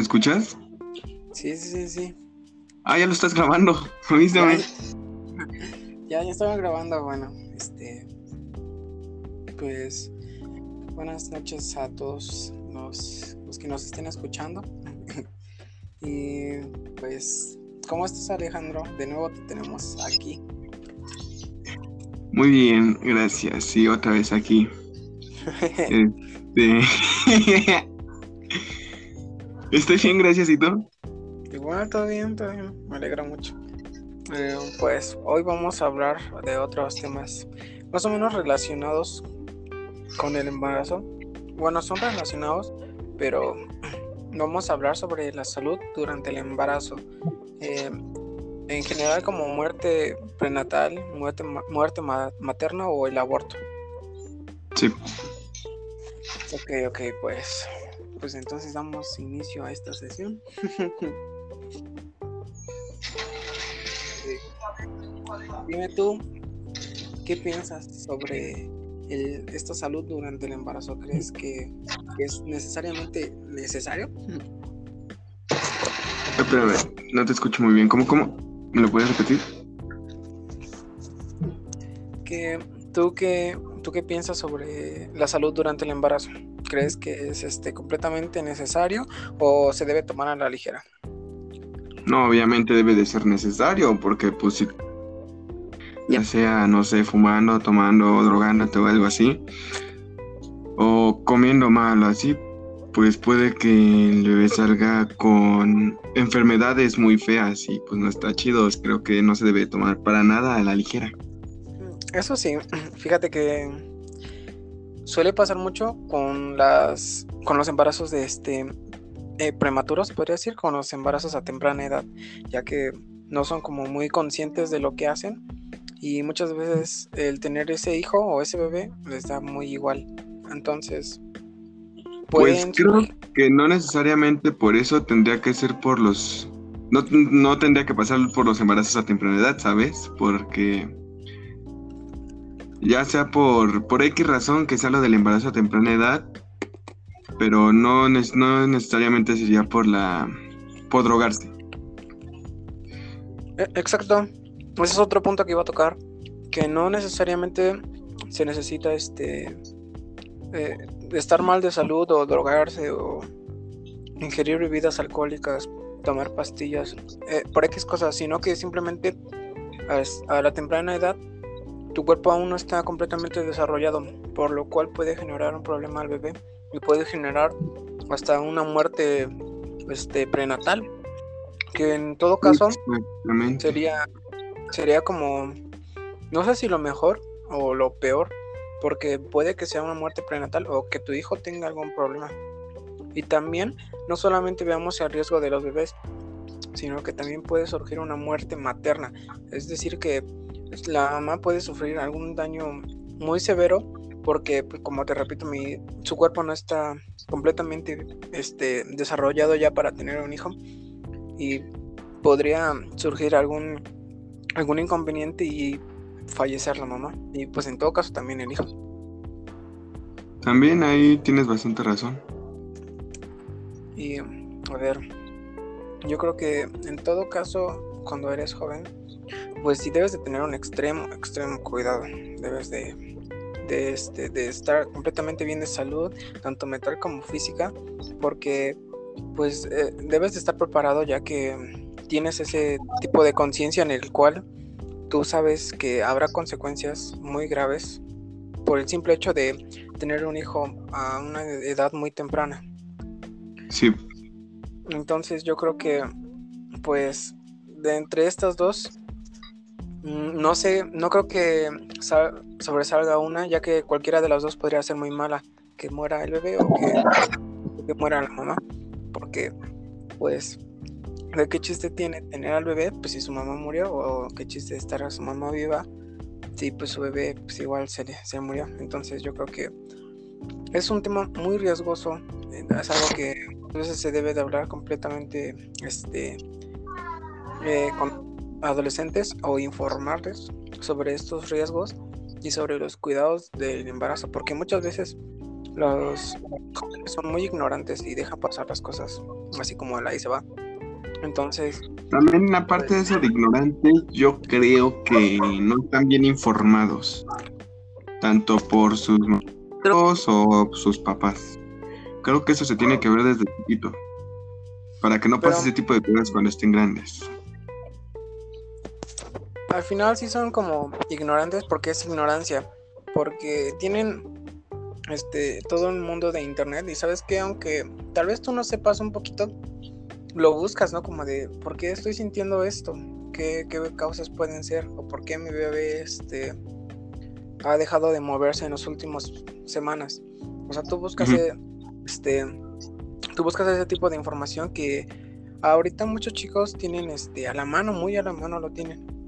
¿me escuchas? Sí, sí, sí, sí. Ah, ya lo estás grabando. Avísame. Ya, ya estaba grabando, bueno, este. Pues. Buenas noches a todos los, los que nos estén escuchando. y pues, ¿cómo estás, Alejandro? De nuevo te tenemos aquí. Muy bien, gracias. Sí, otra vez aquí. este... Estoy bien, gracias. ¿Y tú? Igual, todo bien, todo bien. Me alegra mucho. Eh, pues hoy vamos a hablar de otros temas más o menos relacionados con el embarazo. Bueno, son relacionados, pero vamos a hablar sobre la salud durante el embarazo. Eh, en general como muerte prenatal, muerte, muerte materna o el aborto. Sí. Ok, ok, pues, pues entonces damos inicio a esta sesión. Dime tú, ¿qué piensas sobre esta salud durante el embarazo? ¿Crees que, es necesariamente necesario? Espérame, no te escucho muy bien. ¿Cómo, cómo? ¿Me lo puedes repetir? ¿Qué, tú, qué, ¿Tú qué piensas sobre la salud durante el embarazo? ¿Crees que es este, completamente necesario o se debe tomar a la ligera? No, obviamente debe de ser necesario porque pues si ya sea, no sé, fumando, tomando, drogándote o algo así, o comiendo mal o así, pues puede que el bebé salga con enfermedades muy feas y pues no está chido. Creo que no se debe tomar para nada a la ligera. Eso sí, fíjate que suele pasar mucho con las con los embarazos de este eh, prematuros, podría decir, con los embarazos a temprana edad, ya que no son como muy conscientes de lo que hacen y muchas veces el tener ese hijo o ese bebé les da muy igual. Entonces, pues creo que no necesariamente por eso tendría que ser por los no, no tendría que pasar por los embarazos a temprana edad, ¿sabes? Porque ya sea por, por X razón que sea lo del embarazo a temprana edad, pero no, no necesariamente sería por la por drogarse. E, exacto. Ese es otro punto que iba a tocar, que no necesariamente se necesita este eh, estar mal de salud o drogarse o ingerir bebidas alcohólicas, tomar pastillas, eh, por X cosas, sino que simplemente a la temprana edad tu cuerpo aún no está completamente desarrollado, por lo cual puede generar un problema al bebé y puede generar hasta una muerte este, prenatal, que en todo caso sería, sería como, no sé si lo mejor o lo peor, porque puede que sea una muerte prenatal o que tu hijo tenga algún problema. Y también no solamente veamos el riesgo de los bebés, sino que también puede surgir una muerte materna, es decir que la mamá puede sufrir algún daño muy severo porque, pues, como te repito, mi, su cuerpo no está completamente este, desarrollado ya para tener un hijo y podría surgir algún, algún inconveniente y fallecer la mamá y pues en todo caso también el hijo. También ahí tienes bastante razón. Y a ver, yo creo que en todo caso cuando eres joven pues sí debes de tener un extremo, extremo cuidado. Debes de, de, este, de estar completamente bien de salud, tanto mental como física, porque pues eh, debes de estar preparado ya que tienes ese tipo de conciencia en el cual tú sabes que habrá consecuencias muy graves por el simple hecho de tener un hijo a una edad muy temprana. Sí. Entonces yo creo que pues de entre estas dos no sé, no creo que sobresalga una, ya que cualquiera de las dos podría ser muy mala, que muera el bebé o que, muera la mamá, porque pues de qué chiste tiene tener al bebé, pues si su mamá murió, o qué chiste estar a su mamá viva, si pues su bebé pues igual se, se murió, entonces yo creo que es un tema muy riesgoso, eh, es algo que a veces se debe de hablar completamente, este, eh, con adolescentes o informarles sobre estos riesgos y sobre los cuidados del embarazo, porque muchas veces los jóvenes son muy ignorantes y dejan pasar las cosas así como y se va. Entonces. También, aparte de eso de ignorantes, yo creo que no están bien informados. Tanto por sus maestros o sus papás. Creo que eso se tiene que ver desde chiquito. Para que no pase ese tipo de cosas cuando estén grandes. Al final sí son como ignorantes porque es ignorancia. Porque tienen este todo el mundo de internet. Y sabes que aunque tal vez tú no sepas un poquito, lo buscas, ¿no? Como de ¿por qué estoy sintiendo esto? ¿Qué, causas pueden ser? ¿O por qué mi bebé este ha dejado de moverse en las últimas semanas? O sea, tú buscas este tú buscas ese tipo de información que ahorita muchos chicos tienen este a la mano, muy a la mano lo tienen.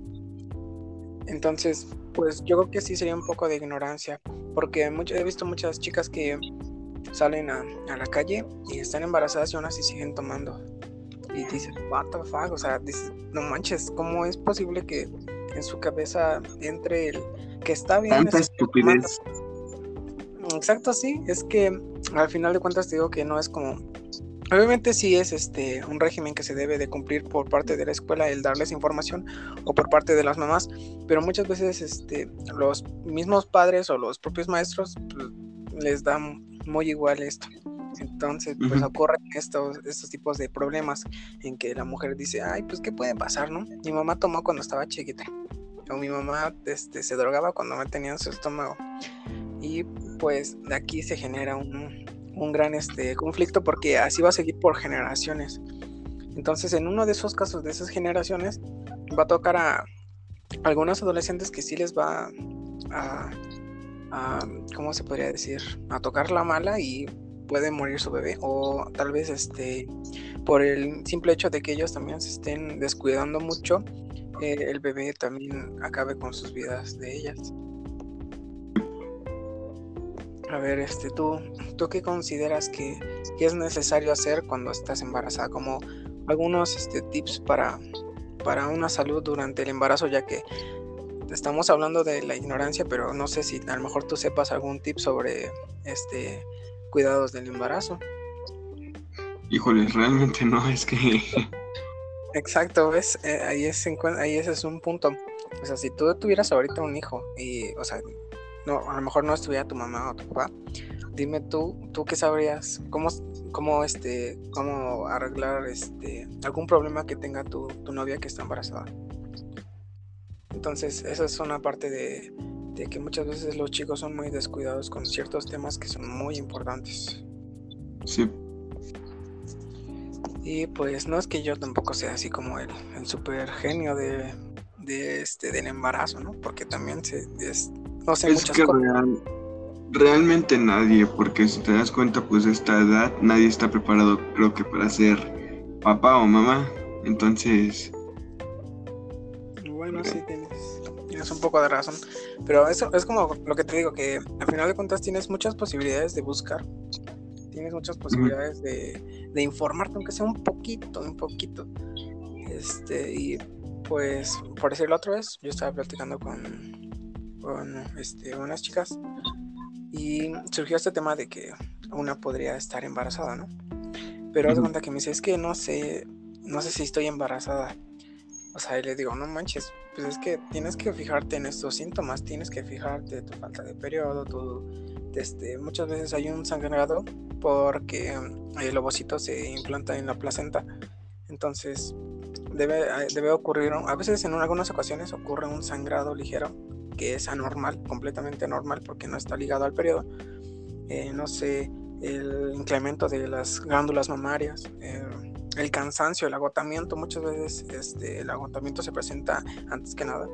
Entonces, pues yo creo que sí sería un poco de ignorancia, porque he visto muchas chicas que salen a, la calle y están embarazadas y aún así siguen tomando. Y dices, what the fuck, o sea, dices, no manches, ¿cómo es posible que en su cabeza entre el que está bien? Tanta estupidez. Exacto, sí, es que al final de cuentas te digo que no es como Obviamente sí es este un régimen que se debe de cumplir por parte de la escuela el darles información o por parte de las mamás, pero muchas veces este los mismos padres o los propios maestros pues, les dan muy igual esto. Entonces, pues ocurren estos, estos tipos de problemas en que la mujer dice, ay, pues qué puede pasar, ¿no? Mi mamá tomó cuando estaba chiquita. O mi mamá este, se drogaba cuando me tenía en su estómago. Y pues de aquí se genera un, un gran este, conflicto porque así va a seguir por generaciones. Entonces, en uno de esos casos, de esas generaciones, va a tocar a algunos adolescentes que sí les va a, ¿cómo se podría decir? A tocar la mala y puede morir su bebé. O tal vez este, por el simple hecho de que ellos también se estén descuidando mucho, eh, el bebé también acabe con sus vidas de ellas. A ver, este, ¿tú, ¿tú qué consideras que, es necesario hacer cuando estás embarazada? Como algunos este, tips para, para una salud durante el embarazo, ya que estamos hablando de la ignorancia, pero no sé si a lo mejor tú sepas algún tip sobre este cuidados del embarazo. Híjole, realmente no, es que... Exacto, ¿ves? Eh, ahí, es, ahí ese es un punto. O sea, si tú tuvieras ahorita un hijo y, o sea, no, a lo mejor no estuviera tu mamá o tu papá, dime tú, tú qué sabrías, cómo, cómo, este, cómo arreglar este, algún problema que tenga tu, novia que está embarazada. Entonces, esa es una parte de, de que muchas veces los chicos son muy descuidados con ciertos temas que son muy importantes. Sí. Y pues no es que yo tampoco sea así como el, el super genio de, de este, del embarazo, ¿no? Porque también se, es, no sé es que realmente nadie, porque si te das cuenta, pues a esta edad nadie está preparado, creo que para ser papá o mamá. Entonces. Bueno, sí, tienes, tienes un poco de razón. Pero eso es como lo que te digo, que al final de cuentas tienes muchas posibilidades de buscar. Tienes muchas posibilidades de, de informarte, aunque sea un poquito, un poquito. Este, y pues, por decirlo otra vez, yo estaba platicando con con este, unas chicas y surgió este tema de que una podría estar embarazada, ¿no? Pero haz cuenta que me dice, es que no sé, no sé si estoy embarazada. O sea, y le digo, no manches, pues es que tienes que fijarte en estos síntomas, tienes que fijarte tu falta de periodo, tu, este, muchas veces hay un sangrado porque el ovocito se implanta en la placenta. Entonces, debe, debe ocurrir, a veces en algunas ocasiones ocurre un sangrado ligero que es anormal, completamente anormal porque no está ligado al periodo. Eh, no sé, el incremento de las glándulas mamarias, eh, el cansancio, el agotamiento, muchas veces este, el agotamiento se presenta antes que nada.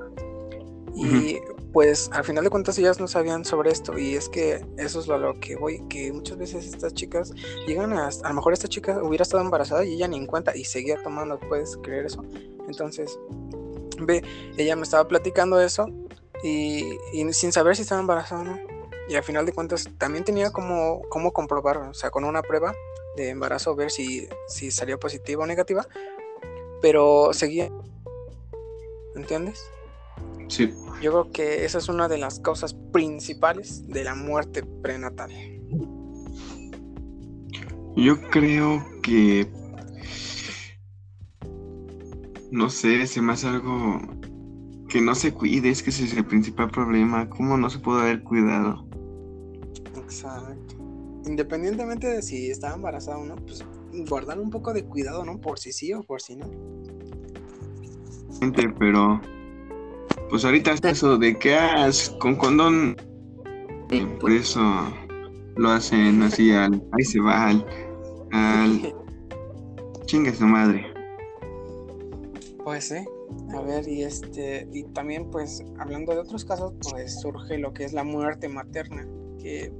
Y pues al final de cuentas ellas no sabían sobre esto y es que eso es lo, que voy, que muchas veces estas chicas llegan a, a lo mejor esta chica hubiera estado embarazada y ella ni en cuenta y seguía tomando, ¿puedes creer eso? Entonces, ve, ella me estaba platicando eso y, sin saber si estaba embarazada o no. Y al final de cuentas también tenía como, como comprobar, o sea, con una prueba de embarazo, ver si, si salió positiva o negativa, pero seguía. ¿Entiendes? Sí. Yo creo que esa es una de las causas principales de la muerte prenatal. Yo creo que no sé, se me hace algo que no se cuide, es que ese es el principal problema. ¿Cómo no se puede haber cuidado? Exacto. Independientemente de si estaba embarazada o no, pues guardar un poco de cuidado, ¿no? Por si sí o por si no. Pero, pues ahorita es eso de que has con condón, por eso lo hacen así al, ahí se va al, al chingue su madre. Pues sí. A ver, y este, y también pues hablando de otros casos, pues surge lo que es la muerte materna, que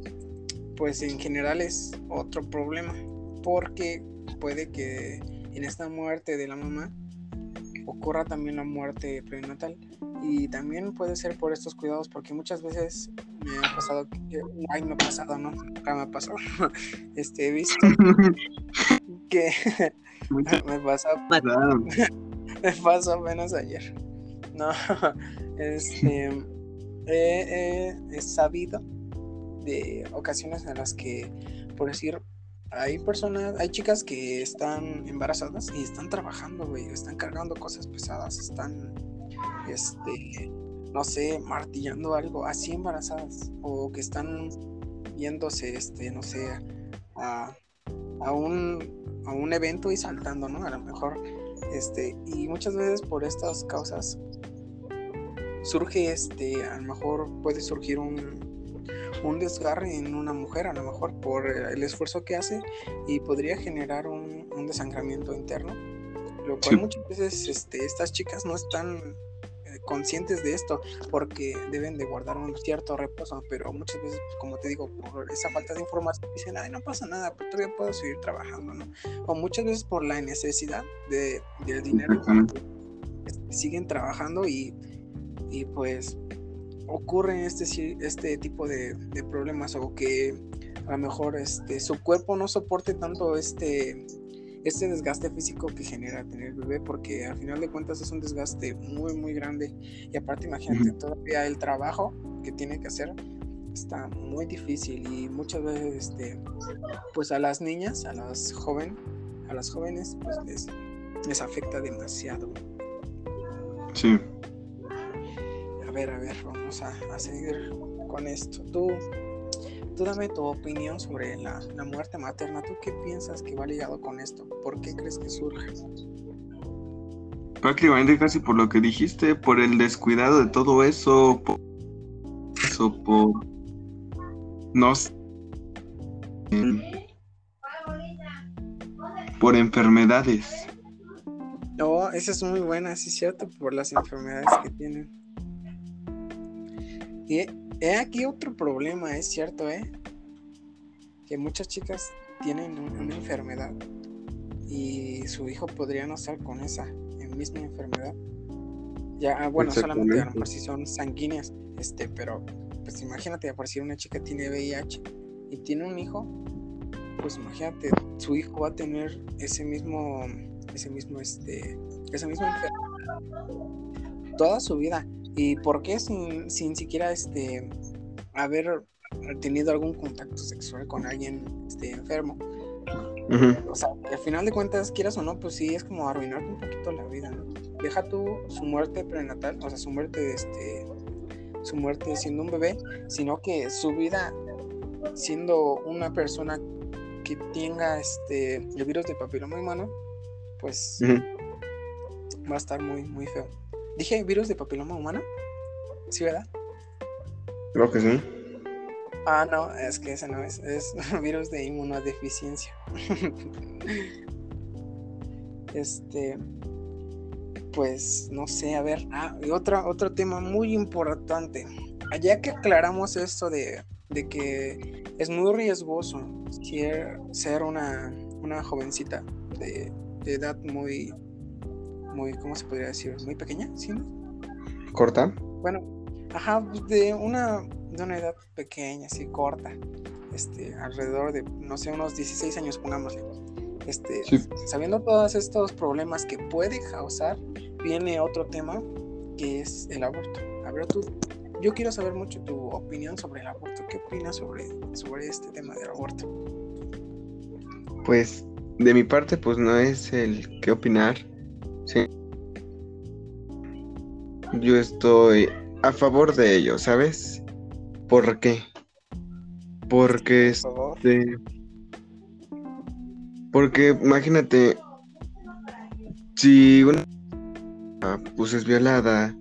pues en general es otro problema, porque puede que en esta muerte de la mamá ocurra también la muerte prenatal. Y también puede ser por estos cuidados porque muchas veces me ha pasado que ay me ha pasado no nunca me ha pasado. Este he visto que me pasó me pasó apenas ayer. No, este, he, sabido de ocasiones en las que, por decir, hay personas, hay chicas que están embarazadas y están trabajando, güey, están cargando cosas pesadas, están, este, no sé, martillando algo, así embarazadas, o que están viéndose, este, no sé, a, a un, a un evento y saltando, ¿no? A lo mejor este, y muchas veces por estas causas surge este, a lo mejor puede surgir un, un desgarre en una mujer, a lo mejor por el esfuerzo que hace y podría generar un, un desangramiento interno, lo cual muchas veces este, estas chicas no están conscientes de esto porque deben de guardar un cierto reposo, pero muchas veces, pues, como te digo, por esa falta de información dicen, ay, no pasa nada, pues todavía puedo seguir trabajando, ¿no? O muchas veces por la necesidad de, del dinero, este, siguen trabajando y, y pues ocurren este, este tipo de, de, problemas o que a lo mejor este, su cuerpo no soporte tanto este este desgaste físico que genera tener bebé, porque al final de cuentas es un desgaste muy, muy grande. Y aparte, imagínate, todavía el trabajo que tiene que hacer está muy difícil y muchas veces, este, pues a las niñas, a las jóvenes, a las jóvenes, pues les, les afecta demasiado. Sí. A ver, a ver, vamos a, a seguir con esto. Tú, tú dame tu opinión sobre la, muerte materna. ¿Tú qué piensas que va ligado con esto? ¿Por qué crees que surge? Prácticamente casi por lo que dijiste, por el descuidado de todo eso, por eso, por no sé, por enfermedades. No, esa es muy buena, sí es cierto, por las enfermedades que tienen. Y He aquí otro problema, es cierto, ¿eh? Que muchas chicas tienen una enfermedad y su hijo podría no estar con esa misma enfermedad. Ya, ah, bueno, solamente a lo mejor si son sanguíneas, este, pero pues imagínate, por si una chica tiene VIH y tiene un hijo, pues imagínate, su hijo va a tener ese mismo, ese mismo, este, esa misma enfermedad toda su vida. ¿Y por qué sin, sin siquiera este, haber tenido algún contacto sexual con alguien este, enfermo? O sea, al final de cuentas, quieras o no, pues sí, es como arruinarte un poquito la vida, ¿no? Deja tú su muerte prenatal, o sea, su muerte, este, su muerte siendo un bebé, sino que su vida siendo una persona que tenga este el virus de papiloma humano, pues va a estar muy, muy feo. Dije virus de papiloma humano. ¿Sí, verdad? Creo que sí. Ah, no, es que ese no es. Es virus de inmunodeficiencia. este. Pues no sé, a ver. Ah, y otro, otro tema muy importante. Allá que aclaramos esto de, de que es muy riesgoso ser, una, una jovencita de, de edad muy muy, ¿cómo se podría decir? Muy pequeña, ¿sí? ¿Corta? Bueno, ajá, de una, de una edad pequeña, así corta, este, alrededor de, no sé, unos 16 años, pongámosle. Este, sabiendo todos estos problemas que puede causar, viene otro tema que es el aborto. A ver, tú, yo quiero saber mucho tu opinión sobre el aborto. ¿Qué opinas sobre, sobre este tema del aborto? Pues de mi parte, pues no es el qué opinar. Sí. Yo estoy a favor de ello, ¿sabes? ¿Por qué? Porque este. Porque imagínate, si una pues es violada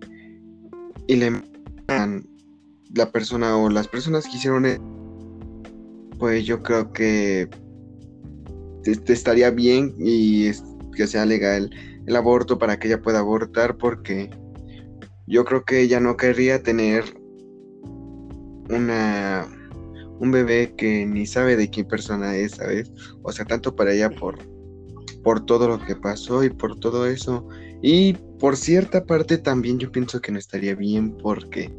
y le la persona o las personas que hicieron e-, pues yo creo que estaría bien y que sea legal el aborto para que ella pueda abortar porque yo creo que ella no querría tener una un bebé que ni sabe de qué persona es, ¿sabes? O sea, tanto para ella por por todo lo que pasó y por todo eso. Y por cierta parte también yo pienso que no estaría bien porque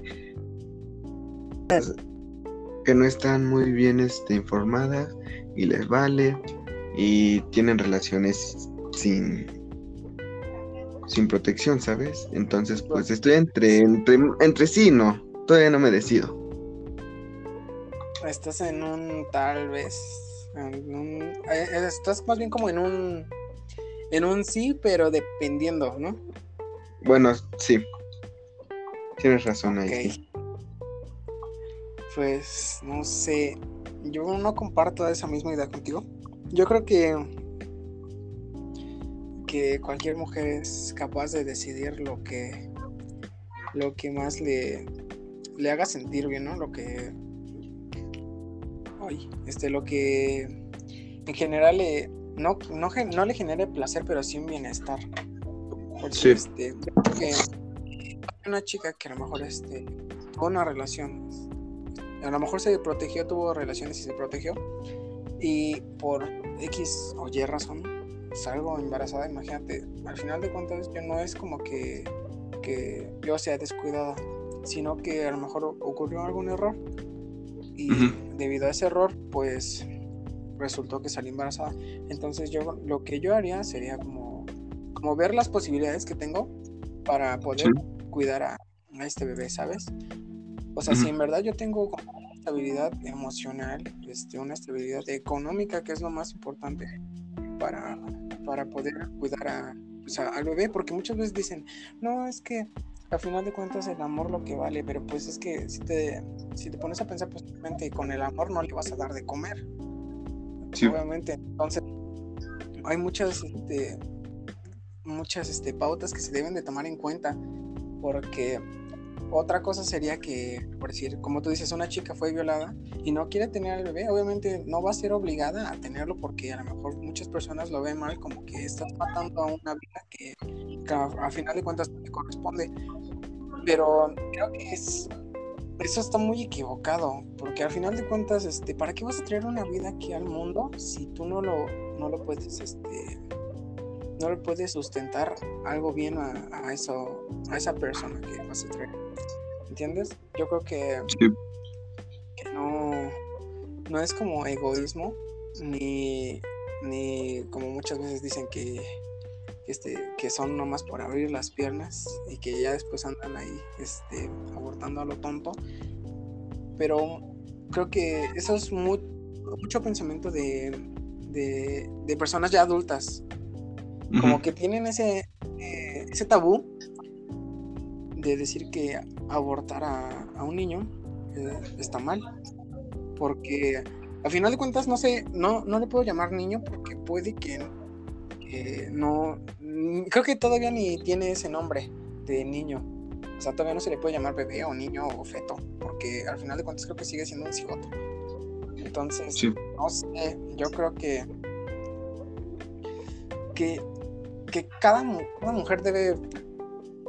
que no están muy bien este, informadas y les vale y tienen relaciones sin sin protección, ¿sabes? Entonces, pues estoy entre entre entre sí, no, todavía no me decido. Estás en un tal vez en un, eh, estás más bien como en un en un sí, pero dependiendo, ¿no? Bueno, sí. Tienes razón ahí. Pues no sé, yo no comparto esa misma idea contigo. Yo creo que que cualquier mujer es capaz de decidir lo que lo que más le, le haga sentir bien, ¿no? Lo que ay, este lo que en general le, no, no, le genere placer, pero sí un bienestar. Porque sí. este, que una chica que a lo mejor este tuvo una relación a lo mejor se protegió, tuvo relaciones y se protegió y por X o Y razón salgo embarazada, imagínate, al final de cuentas yo no es como que, que yo sea descuidada, sino que a lo mejor ocurrió algún error. Y debido a ese error pues resultó que salí embarazada. Entonces yo lo que yo haría sería como, como ver las posibilidades que tengo para poder cuidar a, este bebé, ¿sabes? O sea, si en verdad yo tengo una estabilidad emocional, este, una estabilidad económica, que es lo más importante para, para poder cuidar a, pues, al bebé, porque muchas veces dicen, no, es que al final de cuentas el amor lo que vale, pero pues es que si te, si te pones a pensar positivamente con el amor no le vas a dar de comer. Obviamente, entonces hay muchas, este, muchas este, pautas que se deben de tomar en cuenta porque otra cosa sería que, por decir, como tú dices, una chica fue violada y no quiere tener al bebé, obviamente no va a ser obligada a tenerlo porque a lo mejor muchas personas lo ven mal como que estás matando a una vida que, a, final de cuentas no te corresponde. Pero creo que es, eso está muy equivocado, porque al final de cuentas, este, ¿para qué vas a traer una vida aquí al mundo si tú no lo, no lo puedes, este, no le puedes sustentar algo bien a, eso, a esa persona que vas a traer? ¿Entiendes? Yo creo que, no, no es como egoísmo, ni, ni como muchas veces dicen que este, que son nomás por abrir las piernas y que ya después andan ahí este, abortando a lo tonto. Pero creo que eso es mucho pensamiento de, de, personas ya adultas. Como que tienen ese, eh, ese tabú de decir que abortar a, un niño eh, está mal. Porque al final de cuentas no sé, no, no le puedo llamar niño porque puede que no, creo que todavía ni tiene ese nombre de niño. O sea, todavía no se le puede llamar bebé o niño o feto, porque al final de cuentas creo que sigue siendo un cigoto. Entonces, no sé, yo creo que que, que cada, mujer debe,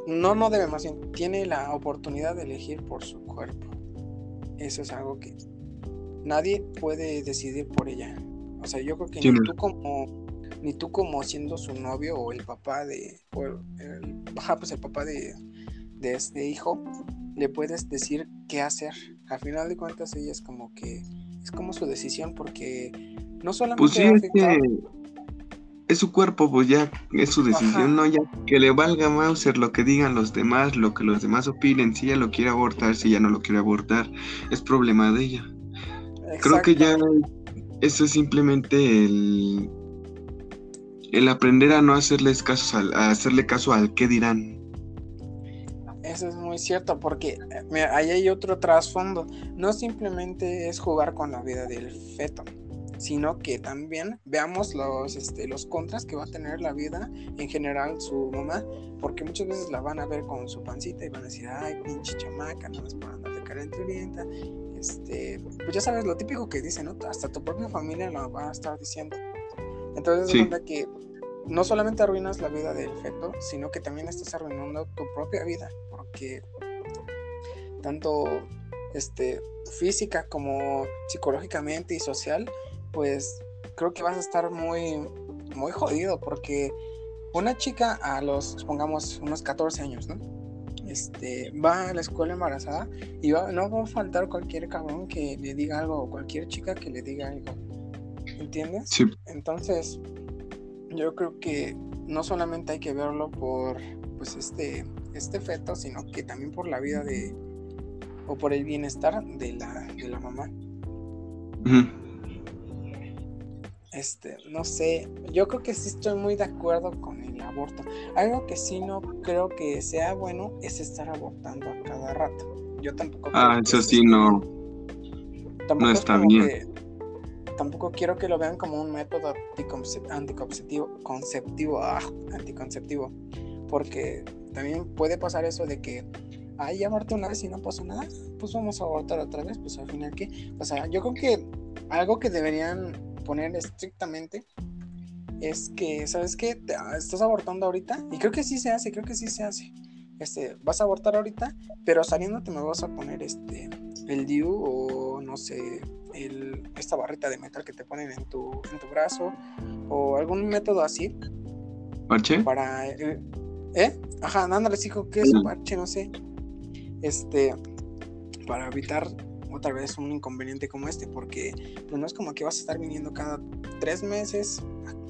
no, no debe más bien, tiene la oportunidad de elegir por su cuerpo. Eso es algo que nadie puede decidir por ella. O sea, yo creo que ni tú como ni tú como siendo su novio o el papá de, o el, pues el papá de, de este hijo, le puedes decir qué hacer. Al final de cuentas ella es como que, es como su decisión porque no solamente... Pues sí, es, que es su cuerpo, pues ya es su decisión, no ya que le valga Mauser lo que digan los demás, lo que los demás opinen, si ella lo quiere abortar, si ella no lo quiere abortar, es problema de ella. Creo que ya eso es simplemente el, el aprender a no hacerles caso al, a hacerle caso al qué dirán. Eso es muy cierto, porque ahí hay otro trasfondo. No simplemente es jugar con la vida del feto, sino que también veamos los, este, los contras que va a tener la vida en general su mamá, porque muchas veces la van a ver con su pancita y van a decir, ay, pinche chamaca, no es para andar de calenturienta. Este, pues ya sabes lo típico que dicen, ¿no? Hasta tu propia familia lo va a estar diciendo. Entonces, es verdad que no solamente arruinas la vida del feto, sino que también estás arruinando tu propia vida que tanto este, física como psicológicamente y social, pues creo que vas a estar muy, muy jodido porque una chica a los, supongamos, unos 14 años, ¿no? Este, va a la escuela embarazada y va, no va a faltar cualquier cabrón que le diga algo o cualquier chica que le diga algo. ¿Entiendes? Entonces, yo creo que no solamente hay que verlo por, pues, este, este feto, sino que también por la vida de o por el bienestar de la, de la mamá. Este, no sé, yo creo que sí estoy muy de acuerdo con el aborto. Algo que sí no creo que sea bueno es estar abortando a cada rato. Yo tampoco. Ah, eso sí no. no está bien. tampoco quiero que lo vean como un método anticonceptivo, conceptivo, ah, anticonceptivo, porque también puede pasar eso de que, ay, ya aborté una vez y no pasó nada, pues vamos a abortar otra vez, pues al final que, o sea, yo creo que algo que deberían poner estrictamente es que, ¿sabes qué? Ah, estás abortando ahorita y creo que sí se hace, creo que sí se hace. Este, vas a abortar ahorita, pero saliéndote me vas a poner este el DIU o no sé, el, esta barrita de metal que te ponen en tu, en tu brazo o algún método así. ¿Parche? Para, eh, ¿Eh? Ajá, ándale, hijo, que es un parche, no sé. Este, para evitar otra vez un inconveniente como este, porque pues no es como que vas a estar viniendo cada tres meses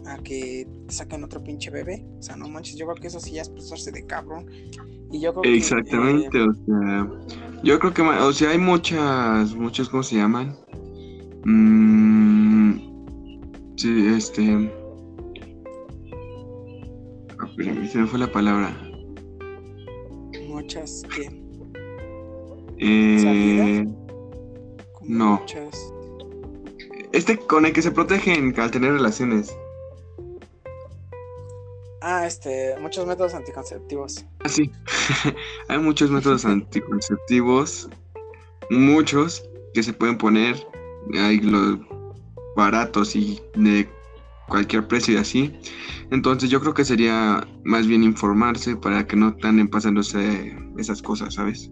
a, que te saquen otro pinche bebé. O sea, no manches, yo creo que eso sí ya es pasarse de cabrón. Y yo creo Exactamente, que, o sea, yo creo que, o sea, hay muchas, muchas, ¿cómo se llaman? Mm, sí, este se me fue la palabra. Muchas que. Eh, no. Este con el que se protegen al tener relaciones. Ah, este, muchos métodos anticonceptivos. Ah, sí. Hay muchos métodos anticonceptivos. Muchos que se pueden poner. Hay los baratos y de cualquier precio y así. Entonces yo creo que sería más bien informarse para que no estén pasándose esas cosas, ¿sabes?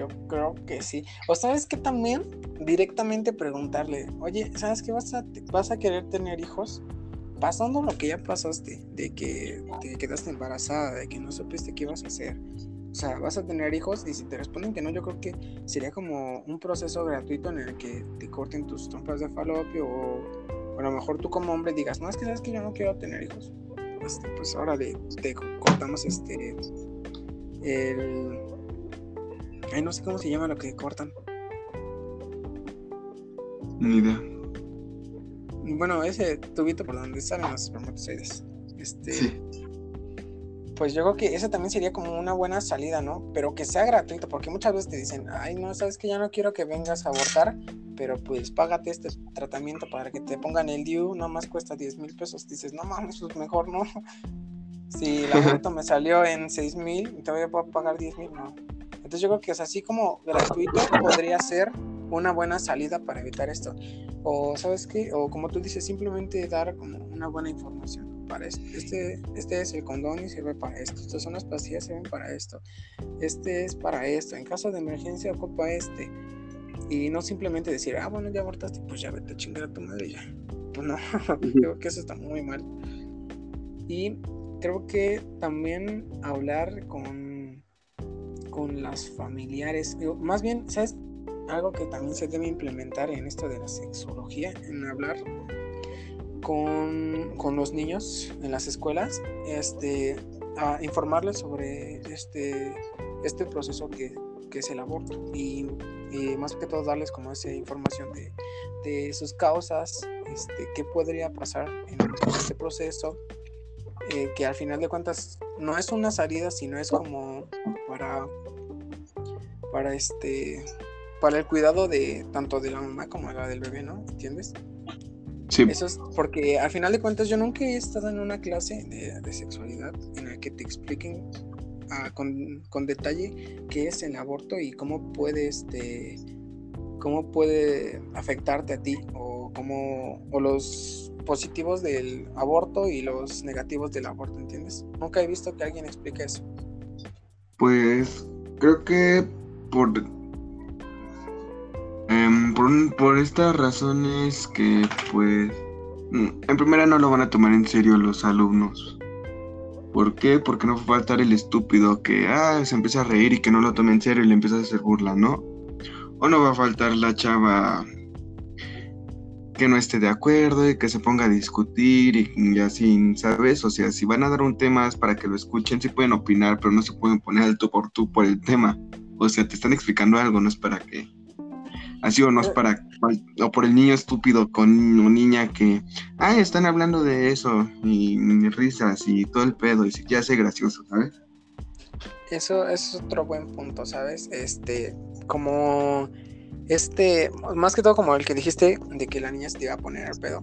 Yo creo que sí. O sabes que también directamente preguntarle, oye, ¿sabes qué vas a, vas a querer tener hijos? Pasando lo que ya pasaste, de que te quedaste embarazada, de que no supiste qué ibas a hacer. O sea, vas a tener hijos y si te responden que no, yo creo que sería como un proceso gratuito en el que te corten tus trompas de falopio o a lo mejor tú como hombre digas, no, es que sabes que yo no quiero tener hijos. Este, pues ahora te cortamos este. El. Ay, no sé cómo se llama lo que cortan. Ni idea. Bueno, ese tubito por donde salen los espermatozoides. Este. Sí pues yo creo que esa también sería como una buena salida, ¿no? Pero que sea gratuito, porque muchas veces te dicen, ay, no, sabes que ya no quiero que vengas a abortar, pero pues págate este tratamiento para que te pongan el DIU, más cuesta 10 mil pesos. Dices, no mames, pues mejor no. Si el aborto me salió en 6 mil, te voy a pagar 10 mil, no. Entonces yo creo que es así como gratuito podría ser una buena salida para evitar esto. O, ¿sabes qué? O como tú dices, simplemente dar como una buena información para Este, este es el condón y sirve para esto. Estas son las pastillas sirven para esto. Este es para esto. En caso de emergencia ocupa este. Y no simplemente decir, ah, bueno, ya abortaste, pues ya vete a chingar a tu madre ya. Pues no, creo que eso está muy mal. Y creo que también hablar con, con las familiares, más bien, ¿sabes? Algo que también se debe implementar en esto de la sexología, en hablar con, los niños en las escuelas, este, a informarles sobre este, este proceso que qué es el aborto y, más que todo darles como esa información de, sus causas, este, qué podría pasar en este proceso, eh, que al final de cuentas no es una salida, sino es como para, para este para el cuidado de tanto de la mamá como la del bebé, ¿no? ¿Entiendes? Sí. Eso es porque al final de cuentas yo nunca he estado en una clase de, sexualidad en la que te expliquen ah, con, detalle qué es el aborto y cómo puede este cómo puede afectarte a ti o cómo o los positivos del aborto y los negativos del aborto, ¿entiendes? Nunca he visto que alguien explique eso. Pues creo que por Em, por, estas razones que, pues, en primera no lo van a tomar en serio los alumnos. ¿Por qué? Porque no va a faltar el estúpido que, ah, se empieza a reír y que no lo tome en serio y le empieza a hacer burla, ¿no? O no va a faltar la chava que no esté de acuerdo y que se ponga a discutir y, así, ¿sabes? O sea, si van a dar un tema es para que lo escuchen, sí pueden opinar, pero no se pueden poner alto por tú por el tema. O sea, te están explicando algo, no es para que Así o no es eh. para, o por el niño estúpido con una niña que, ah, están hablando de eso y, risas y todo el pedo y ya hace gracioso, ¿sabes? Eso, es otro buen punto, ¿sabes? Este, como, este, más que todo como el que dijiste de que la niña se te iba a poner al pedo.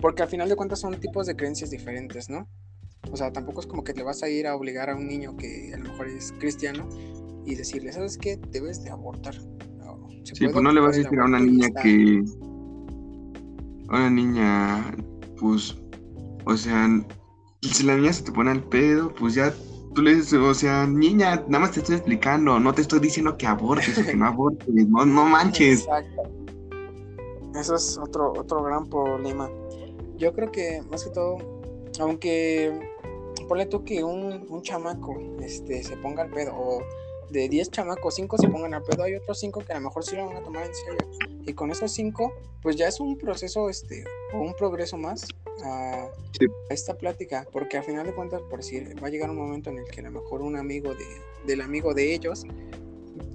Porque al final de cuentas son tipos de creencias diferentes, ¿no? O sea, tampoco es como que le vas a ir a obligar a un niño que a lo mejor es cristiano y decirle, ¿sabes qué? Debes de abortar Sí, pues no le vas a decir a una niña que. A una niña, pues. O sea, si la niña se te pone al pedo, pues ya tú le dices, o sea, niña, nada más te estoy explicando, no te estoy diciendo que abortes o que no abortes, no, no manches. Exacto. Eso es otro, otro gran problema. Yo creo que, más que todo, aunque ponle tú que un, un chamaco este, se ponga al pedo o de 10 chamacos, 5 se pongan a pedo, hay otros 5 que a lo mejor sí lo van a tomar en serio. Y con esos 5, pues ya es un proceso, este, o un progreso más a, esta plática, porque a final de cuentas, por decir, va a llegar un momento en el que a lo mejor un amigo de, del amigo de ellos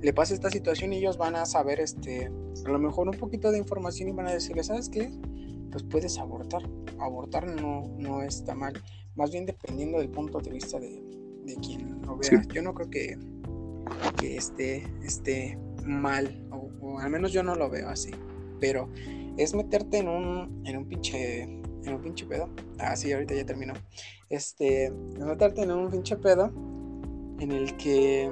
le pasa esta situación y ellos van a saber, este, a lo mejor un poquito de información y van a decirle, ¿sabes qué? Pues puedes abortar. Abortar no, no está mal. Más bien dependiendo del punto de vista de, de quien lo vea. Yo no creo que que esté, esté mal, o, al menos yo no lo veo así, pero es meterte en un, en un pinche, en un pinche pedo. Ah, sí, ahorita ya terminó. Este, es meterte en un pinche pedo en el que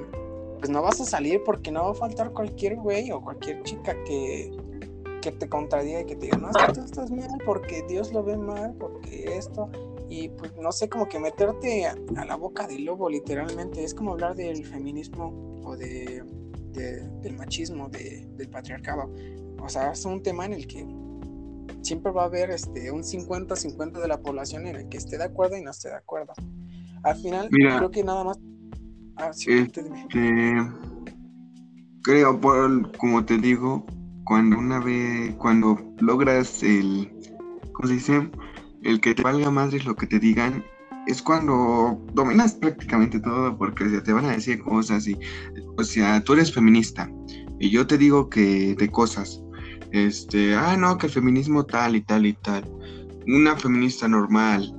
pues no vas a salir porque no va a faltar cualquier güey o cualquier chica que, que te contradiga y que te diga, no, es que tú estás mal porque Dios lo ve mal, porque esto, y pues no sé, como que meterte a, la boca del lobo literalmente, es como hablar del feminismo o de, del machismo, de, del patriarcado. O sea, es un tema en el que siempre va a haber este, un 50-50 de la población en el que esté de acuerdo y no esté de acuerdo. Al final, creo que nada más... Ah, este, creo, por, como te digo, cuando una vez, cuando logras el, ¿cómo se dice? el que te valga madres lo que te digan es cuando dominas prácticamente todo porque te van a decir cosas y, o sea, tú eres feminista y yo te digo que de cosas, este, ah, no, que el feminismo tal y tal y tal, una feminista normal,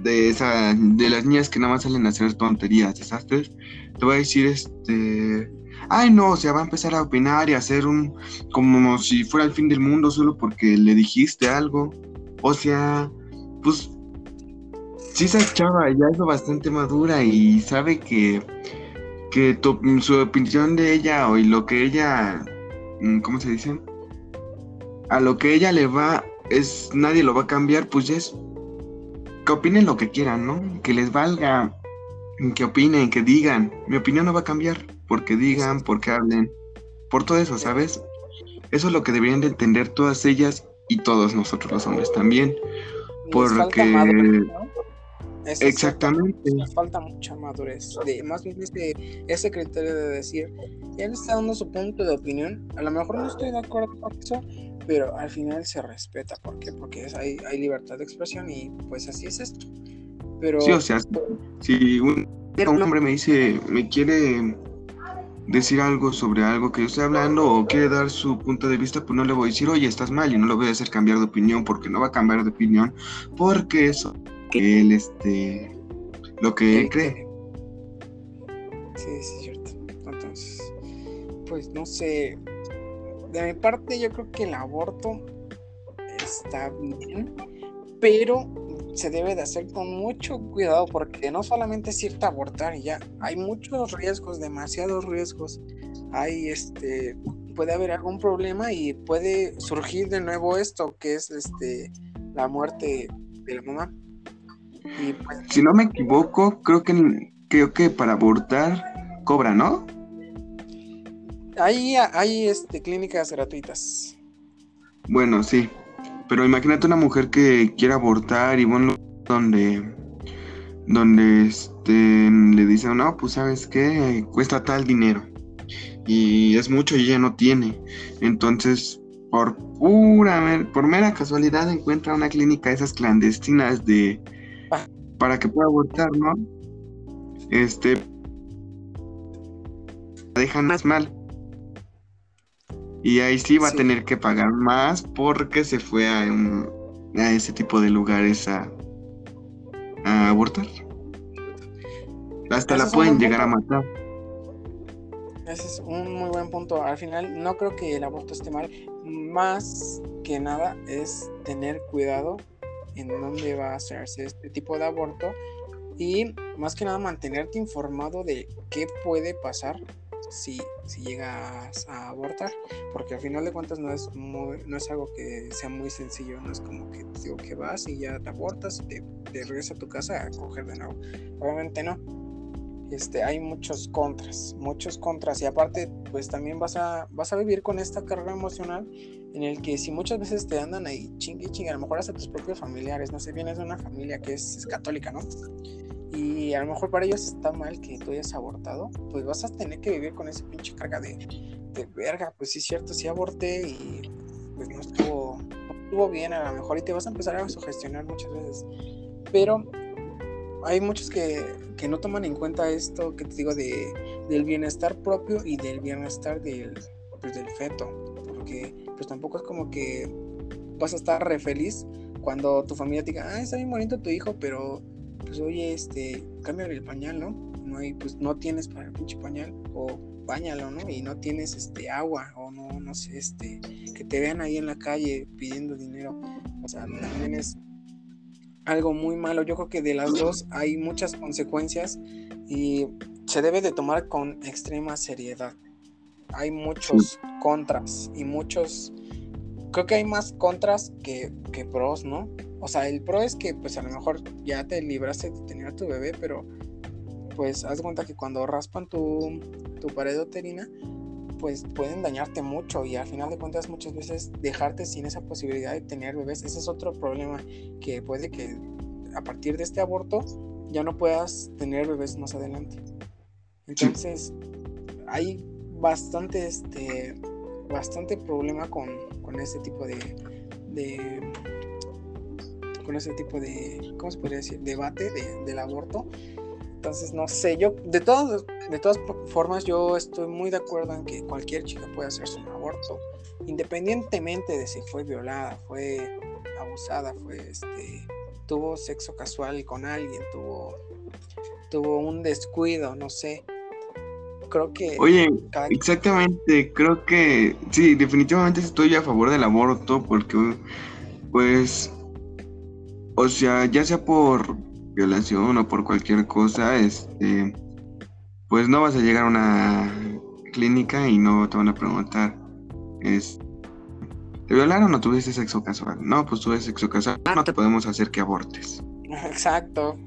de esa, de las niñas que nada más salen a hacer tonterías, desastres, te voy a decir, este, ay no, o sea, va a empezar a opinar y a hacer un, como si fuera el fin del mundo solo porque le dijiste algo. O sea, pues sí esa chava ya es bastante madura y sabe que, que su opinión de ella o y lo que ella, ¿cómo se dice? A lo que ella le va, es nadie lo va a cambiar, pues ya es que opinen lo que quieran, ¿no? Que les valga, que opinen, que digan. Mi opinión no va a cambiar porque digan, porque hablen, por todo eso, ¿sabes? Eso es lo que deberían de entender todas ellas y todos nosotros los hombres también. porque... Exactamente. Nos falta mucha madurez. De, más bien ese, ese criterio de decir, él está dando su punto de opinión. A lo mejor no estoy de acuerdo con eso, pero al final se respeta. ¿Por qué? Porque es, hay, hay libertad de expresión y pues así es esto. Pero, sí, o sea, si un, un hombre me dice, me quiere decir algo sobre algo que yo estoy hablando o quiere dar su punto de vista, pues no le voy a decir, oye, estás mal y no lo voy a hacer cambiar de opinión porque no va a cambiar de opinión porque eso, que él, este, lo que él cree. Sí, sí, es cierto. Entonces, pues no sé, de mi parte yo creo que el aborto está bien, pero se debe de hacer con mucho cuidado porque no solamente es irte a abortar y ya, hay muchos riesgos, demasiados riesgos. Hay este puede haber algún problema y puede surgir de nuevo esto que es este la muerte de la mamá. Pues, si no me equivoco, creo que creo que para abortar cobra, ¿no? Hay, hay este, clínicas gratuitas. Bueno, sí. Pero imagínate una mujer que quiera abortar y bueno, donde donde este, le dicen, no, pues sabes qué, cuesta tal dinero. Y es mucho y ella no tiene. Entonces, por pura, por mera casualidad encuentra una clínica esas clandestinas de. Para que pueda abortar, ¿no? Este dejan más mal. Y ahí sí va a tener que pagar más porque se fue a, a ese tipo de lugares a, a abortar. Hasta la pueden llegar a matar. Ese es un muy buen punto. Al final no creo que el aborto esté mal. Más que nada es tener cuidado en dónde va a hacerse este tipo de aborto y más que nada mantenerte informado de qué puede pasar si, si llegas a abortar, porque al final de cuentas no es, no es algo que sea muy sencillo, no es como que digo que vas y ya te abortas y te, te regresas a tu casa a coger de nuevo. Obviamente no. Este, hay muchos contras, muchos contras y aparte pues también vas a, vas a vivir con esta carga emocional en el que si muchas veces te andan ahí chingue chingue, a lo mejor hasta tus propios familiares, no sé, vienes de una familia que es, es católica, ¿no? y a lo mejor para ellos está mal que tú hayas abortado, pues vas a tener que vivir con ese pinche carga de, de verga, pues sí es cierto, sí aborté y pues no estuvo, no estuvo bien a lo mejor y te vas a empezar a sugestionar muchas veces. Pero hay muchos que, que no toman en cuenta esto que te digo de, del bienestar propio y del bienestar del, pues, del feto, porque pues tampoco es como que vas a estar re feliz cuando tu familia te diga, ah, está bien bonito tu hijo, pero pues oye, este, cámbiale el pañal, ¿no? No hay, pues no tienes para el pinche pañal, o bañalo, ¿no? Y no tienes este agua, o no, no sé, este, que te vean ahí en la calle pidiendo dinero. O sea, también es algo muy malo. Yo creo que de las dos hay muchas consecuencias y se debe de tomar con extrema seriedad. Hay muchos contras y muchos creo que hay más contras que, que, pros, ¿no? O sea, el pro es que pues a lo mejor ya te libraste de tener a tu bebé, pero pues haz cuenta que cuando raspan tu, tu pared uterina, pues pueden dañarte mucho y al final de cuentas muchas veces dejarte sin esa posibilidad de tener bebés. Ese es otro problema que puede que a partir de este aborto ya no puedas tener bebés más adelante. Entonces, hay bastante este bastante problema con, con este tipo de, de, con ese tipo de ¿cómo se podría decir? debate de, del aborto entonces no sé yo de todas de todas formas yo estoy muy de acuerdo en que cualquier chica puede hacerse un aborto independientemente de si fue violada fue abusada fue este tuvo sexo casual con alguien tuvo tuvo un descuido no sé. Creo que... Oye, exactamente, creo que sí, definitivamente estoy a favor del aborto porque, pues, o sea, ya sea por violación o por cualquier cosa, este, pues no vas a llegar a una clínica y no te van a preguntar, es, ¿te violaron o tuviste sexo casual? No, pues tuve sexo casual, no te podemos hacer que abortes. Exacto.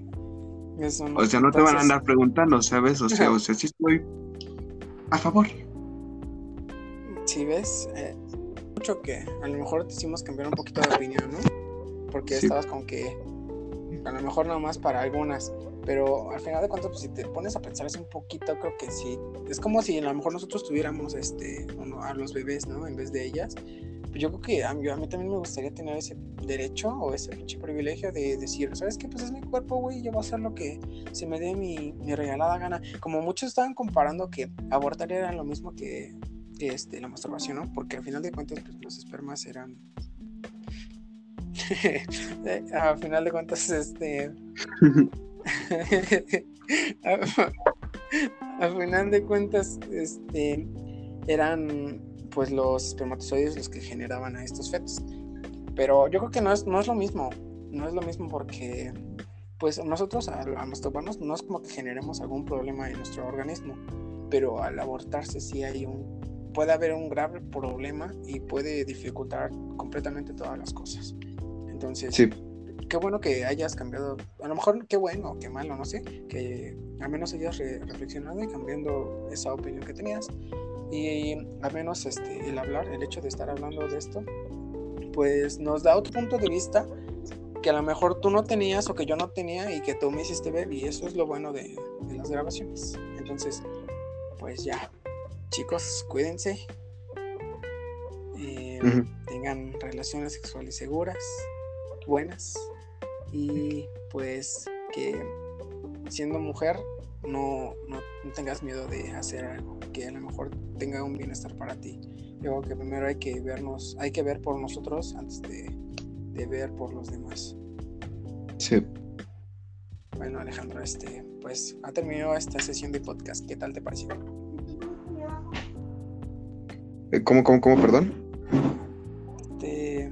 o sea, no te van a andar preguntando, ¿sabes? O sea, o sea, sí estoy a favor. Si ves, eh, mucho que a lo mejor te hicimos cambiar un poquito de opinión, ¿no? Porque estabas con que a lo mejor nada más para algunas, pero al final de cuentas, pues si te pones a pensar un poquito, creo que sí, es como si a lo mejor nosotros tuviéramos este, a los bebés, ¿no? En vez de ellas, yo creo que a mí, a mí también me gustaría tener ese derecho o ese pinche privilegio de decir, ¿sabes qué? Pues es mi cuerpo, güey, yo voy a hacer lo que se me dé mi, mi regalada gana. Como muchos estaban comparando que abortar era lo mismo que, este, la masturbación, ¿no? Porque al final de cuentas, pues los espermas eran... al final de cuentas, este... al final de cuentas, este, eran pues los espermatozoides los que generaban a estos fetos. Pero yo creo que no es, no es lo mismo, no es lo mismo porque pues nosotros al, masturbarnos no es como que generemos algún problema en nuestro organismo, pero al abortarse sí hay un, puede haber un grave problema y puede dificultar completamente todas las cosas. Entonces, sí. qué bueno que hayas cambiado, a lo mejor qué bueno qué malo, no sé, que al menos hayas reflexionado y cambiando esa opinión que tenías. Y al menos este, el hablar, el hecho de estar hablando de esto, pues nos da otro punto de vista que a lo mejor tú no tenías o que yo no tenía y que tú me hiciste ver y eso es lo bueno de, las grabaciones. Entonces, pues ya, chicos, cuídense, eh, tengan relaciones sexuales seguras, buenas y pues que siendo mujer no, no, tengas miedo de hacer algo que a lo mejor tenga un bienestar para ti. Yo creo que primero hay que vernos, hay que ver por nosotros antes de, ver por los demás. Sí. Bueno, Alejandro, este, pues ha terminado esta sesión de podcast. ¿Qué tal te pareció? Eh, ¿Cómo, cómo, cómo, perdón? Este,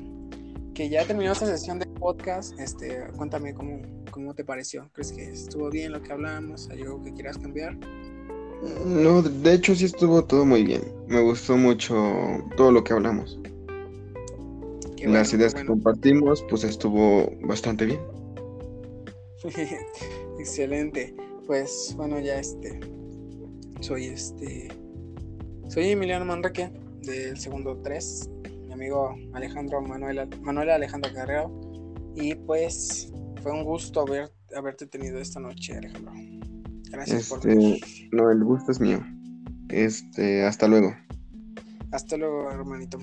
que ya terminó esta sesión de podcast. Este, cuéntame cómo, ¿Cómo te pareció? ¿Crees que estuvo bien lo que hablamos? ¿Hay algo que quieras cambiar? No, de hecho sí estuvo todo muy bien. Me gustó mucho todo lo que hablamos. Las ideas que compartimos, pues estuvo bastante bien. Excelente. Pues bueno, ya este. Soy este. Soy Emiliano Manrique del segundo 3. Mi amigo Alejandro Manuel, Manuel Alejandro Guerrero. Y pues fue un gusto haber, haberte tenido esta noche, Alejandro. Gracias por este, No, el gusto es mío. Este, hasta luego. Hasta luego, hermanito.